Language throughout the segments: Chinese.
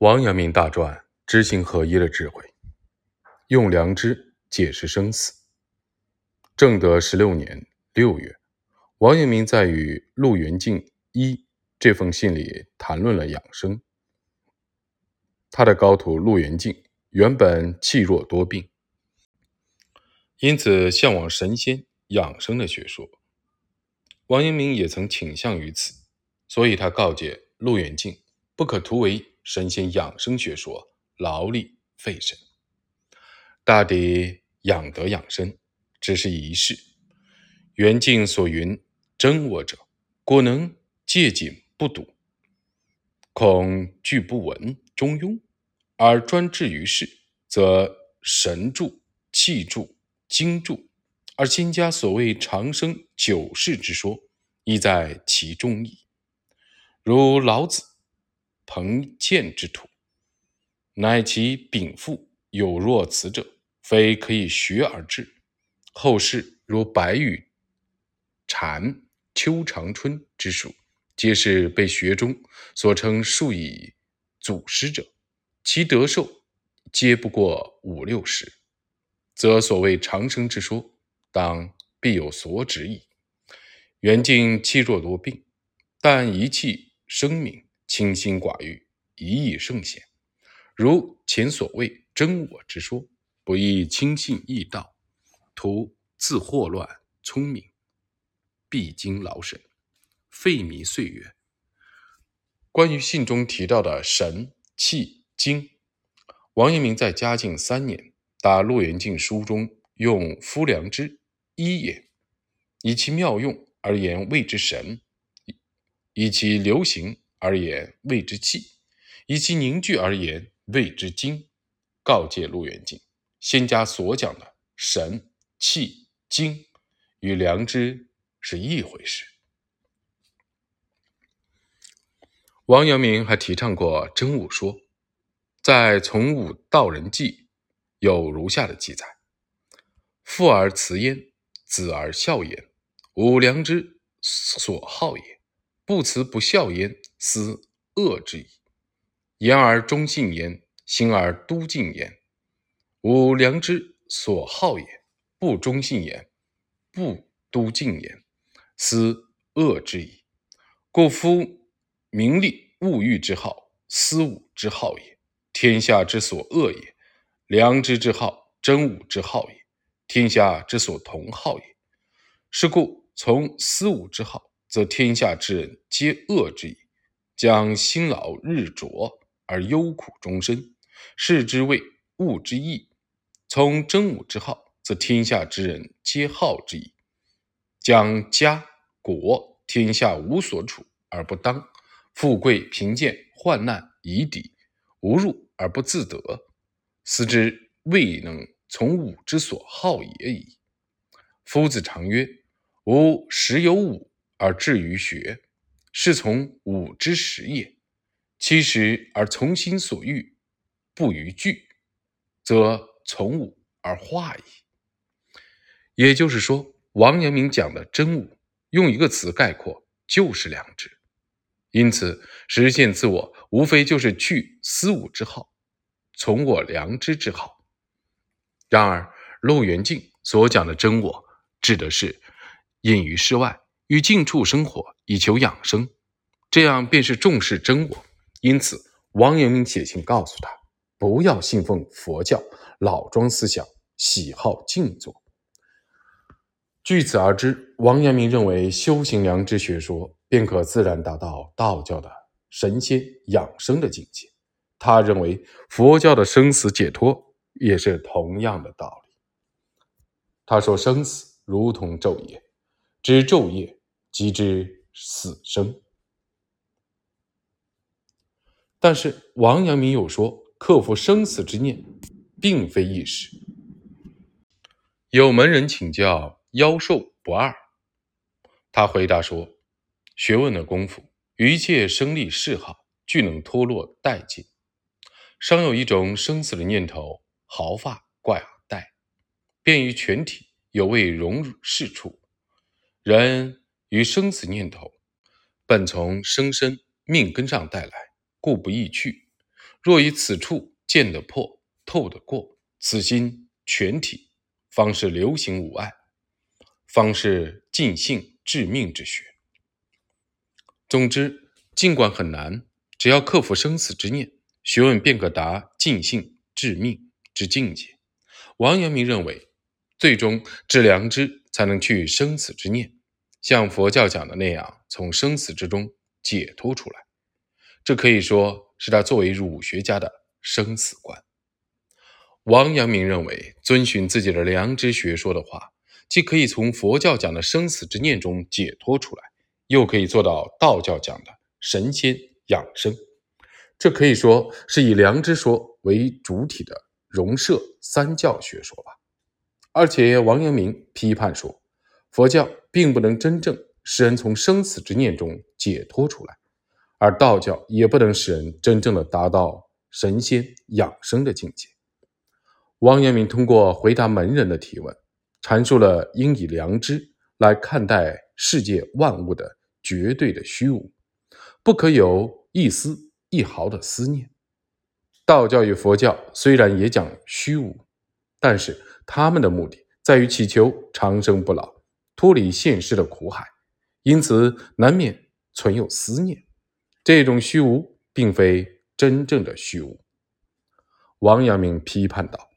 王阳明大传，知行合一的智慧，用良知解释生死。正德十六年六月，王阳明在与陆元敬一这封信里谈论了养生。他的高徒陆元敬原本气弱多病，因此向往神仙养生的学说。王阳明也曾倾向于此，所以他告诫陆元敬不可图为神仙养生学说，劳力费神。大抵养德养生只是仪式。元敬所云真我者，果能戒谨不笃，恐惧不闻中庸，而专志于事，则神助、气助、精助。而今家所谓长生久世之说，亦在其中矣。如老子、彭建之徒，乃其禀赋有若此者，非可以学而至。后世如白羽、蝉、邱长春之属，皆是被学中所称数以祖师者，其德寿皆不过五六十，则所谓长生之说。当必有所指矣。元敬气弱多病，但一气生明，清心寡欲，一意圣贤。如前所谓真我之说，不亦轻信易道，徒自惑乱聪明，必经劳神，费迷岁月。关于信中提到的神气精，王阳明在嘉靖三年答陆元敬书中用夫良知。一也，以其妙用而言谓之神；以其流行而言谓之气；以其凝聚而言谓之精。告诫陆元敬，仙家所讲的神、气、精与良知是一回事。王阳明还提倡过真武说，在《从武道人记》有如下的记载：父而慈焉。子而孝焉，吾良之所好也。不慈不孝焉，斯恶之矣。言而忠信焉，行而笃敬焉，吾良知所好也。不忠信焉，不笃敬焉，斯恶之矣。故夫名利物欲之好，私武之好也，天下之所恶也；良知之好，真武之好也。天下之所同好也，是故从思武之好，则天下之人皆恶之矣。将辛劳日灼而忧苦终身，是之谓物之义；从真武之好，则天下之人皆好之矣。将家国天下无所处而不当，富贵贫贱患难夷狄无入而不自得，斯之未能。从武之所好也已。夫子常曰：“吾十有五而至于学，是从武之始也。其实而从心所欲，不逾矩，则从武而化矣。”也就是说，王阳明讲的真武，用一个词概括，就是良知。因此，实现自我，无非就是去私武之好，从我良知之好。然而，陆元敬所讲的真我，指的是隐于世外，与静处生活，以求养生，这样便是重视真我。因此，王阳明写信告诉他，不要信奉佛教老庄思想，喜好静坐。据此而知，王阳明认为修行良知学说，便可自然达到道教的神仙养生的境界。他认为佛教的生死解脱。也是同样的道理。他说：“生死如同昼夜，知昼夜即知死生。”但是王阳明又说：“克服生死之念，并非易事。”有门人请教妖兽不二，他回答说：“学问的功夫，一切生利嗜好，俱能脱落殆尽。尚有一种生死的念头。”毫发挂带，便于全体有未融入事处。人于生死念头，本从生身命根上带来，故不易去。若以此处见得破、透得过，此心全体，方是流行无碍，方是尽性致命之学。总之，尽管很难，只要克服生死之念，学问便可达尽性致命之境界。王阳明认为，最终致良知，才能去生死之念，像佛教讲的那样，从生死之中解脱出来。这可以说是他作为儒学家的生死观。王阳明认为，遵循自己的良知学说的话，既可以从佛教讲的生死之念中解脱出来，又可以做到道教讲的神仙养生。这可以说是以良知说为主体的融摄三教学说吧。而且，王阳明批判说，佛教并不能真正使人从生死之念中解脱出来。而道教也不能使人真正的达到神仙养生的境界。王阳明通过回答门人的提问，阐述了应以良知来看待世界万物的绝对的虚无，不可有一丝一毫的思念。道教与佛教虽然也讲虚无，但是他们的目的在于祈求长生不老，脱离现实的苦海，因此难免存有思念。这种虚无并非真正的虚无。王阳明批判道：“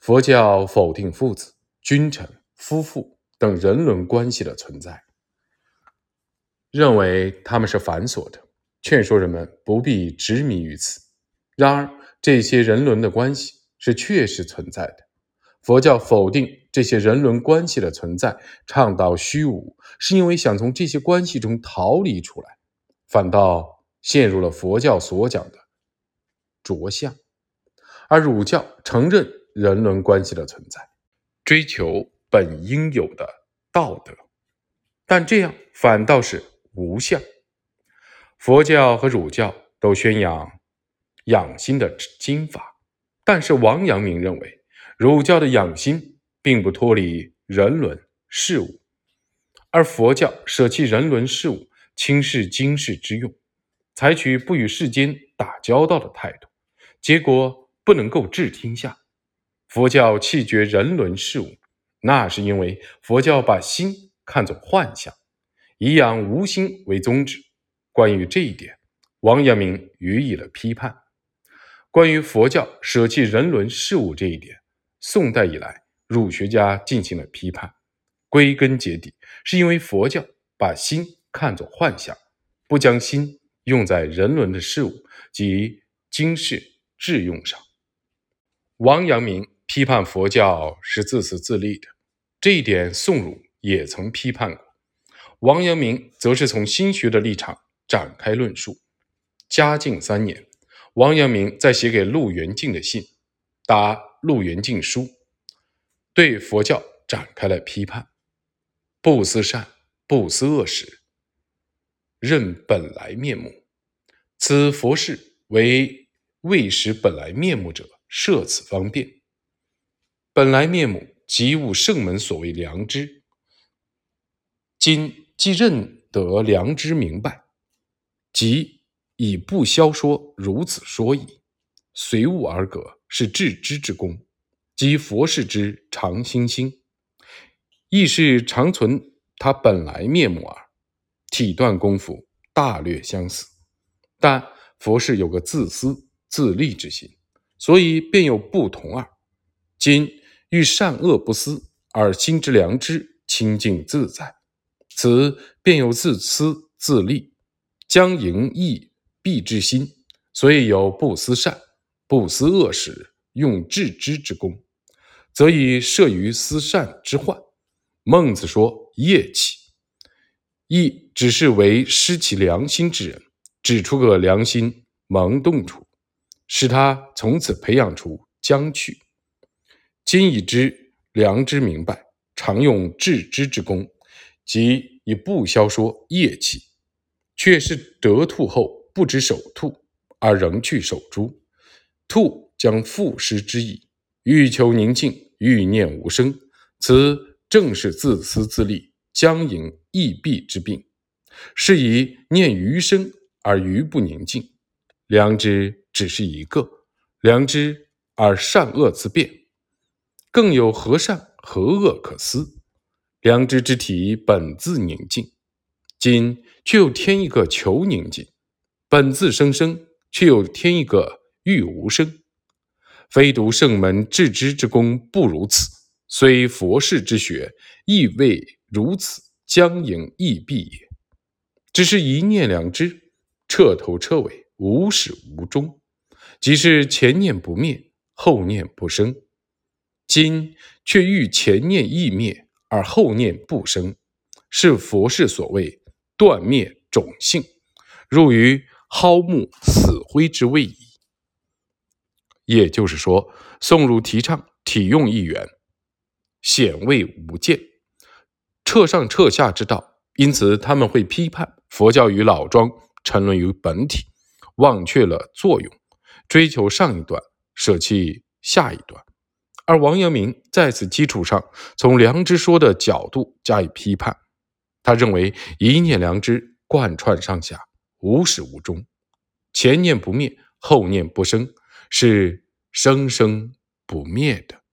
佛教否定父子、君臣、夫妇等人伦关系的存在，认为他们是繁琐的，劝说人们不必执迷于此。然而，这些人伦的关系是确实存在的。佛教否定这些人伦关系的存在，倡导虚无，是因为想从这些关系中逃离出来。”反倒陷入了佛教所讲的着相，而儒教承认人伦关系的存在，追求本应有的道德，但这样反倒是无相。佛教和儒教都宣扬养心的经法，但是王阳明认为，儒教的养心并不脱离人伦事物，而佛教舍弃人伦事物。轻视经世之用，采取不与世间打交道的态度，结果不能够治天下。佛教弃绝人伦事物，那是因为佛教把心看作幻象，以养无心为宗旨。关于这一点，王阳明予以了批判。关于佛教舍弃人伦事物这一点，宋代以来儒学家进行了批判。归根结底，是因为佛教把心。看作幻象，不将心用在人伦的事物及经世致用上。王阳明批判佛教是自私自利的，这一点宋儒也曾批判过。王阳明则是从心学的立场展开论述。嘉靖三年，王阳明在写给陆元敬的信《答陆元敬书》，对佛教展开了批判：不思善，不思恶时。认本来面目，此佛事为未识本来面目者设此方便。本来面目即悟圣门所谓良知。今既认得良知明白，即以不消说如此说矣。随物而格，是致知之功，即佛事之常心心，亦是常存他本来面目耳。体断功夫大略相似，但佛是有个自私自利之心，所以便有不同耳。今欲善恶不思，而心之良知清净自在，此便有自私自利、将盈益必之心，所以有不思善、不思恶时用致知之功，则以摄于思善之患。孟子说业气。亦只是为失其良心之人，指出个良心萌动处，使他从此培养出将去。今已知良知明白，常用致知之功，即以不消说业气，却是得兔后不知守兔，而仍去守株，兔将复失之意。欲求宁静，欲念无声，此正是自私自利。将引易弊之病，是以念余生而余不宁静。良知只是一个良知，而善恶自变，更有何善何恶可思？良知之体本自宁静，今却又添一个求宁静；本自生生，却又添一个欲无声。非独圣门至之之功不如此，虽佛事之学亦未如此僵营易闭也。只是一念两知，彻头彻尾，无始无终，即是前念不灭，后念不生。今却欲前念亦灭。而后念不生，是佛事所谓断灭种性，入于蒿木死灰之位矣。也就是说，宋儒提倡体用一元，显位无间，彻上彻下之道，因此他们会批判佛教与老庄沉沦于本体，忘却了作用，追求上一段，舍弃下一段。而王阳明在此基础上，从良知说的角度加以批判。他认为一念良知贯穿上下，无始无终，前念不灭，后念不生，是生生不灭的。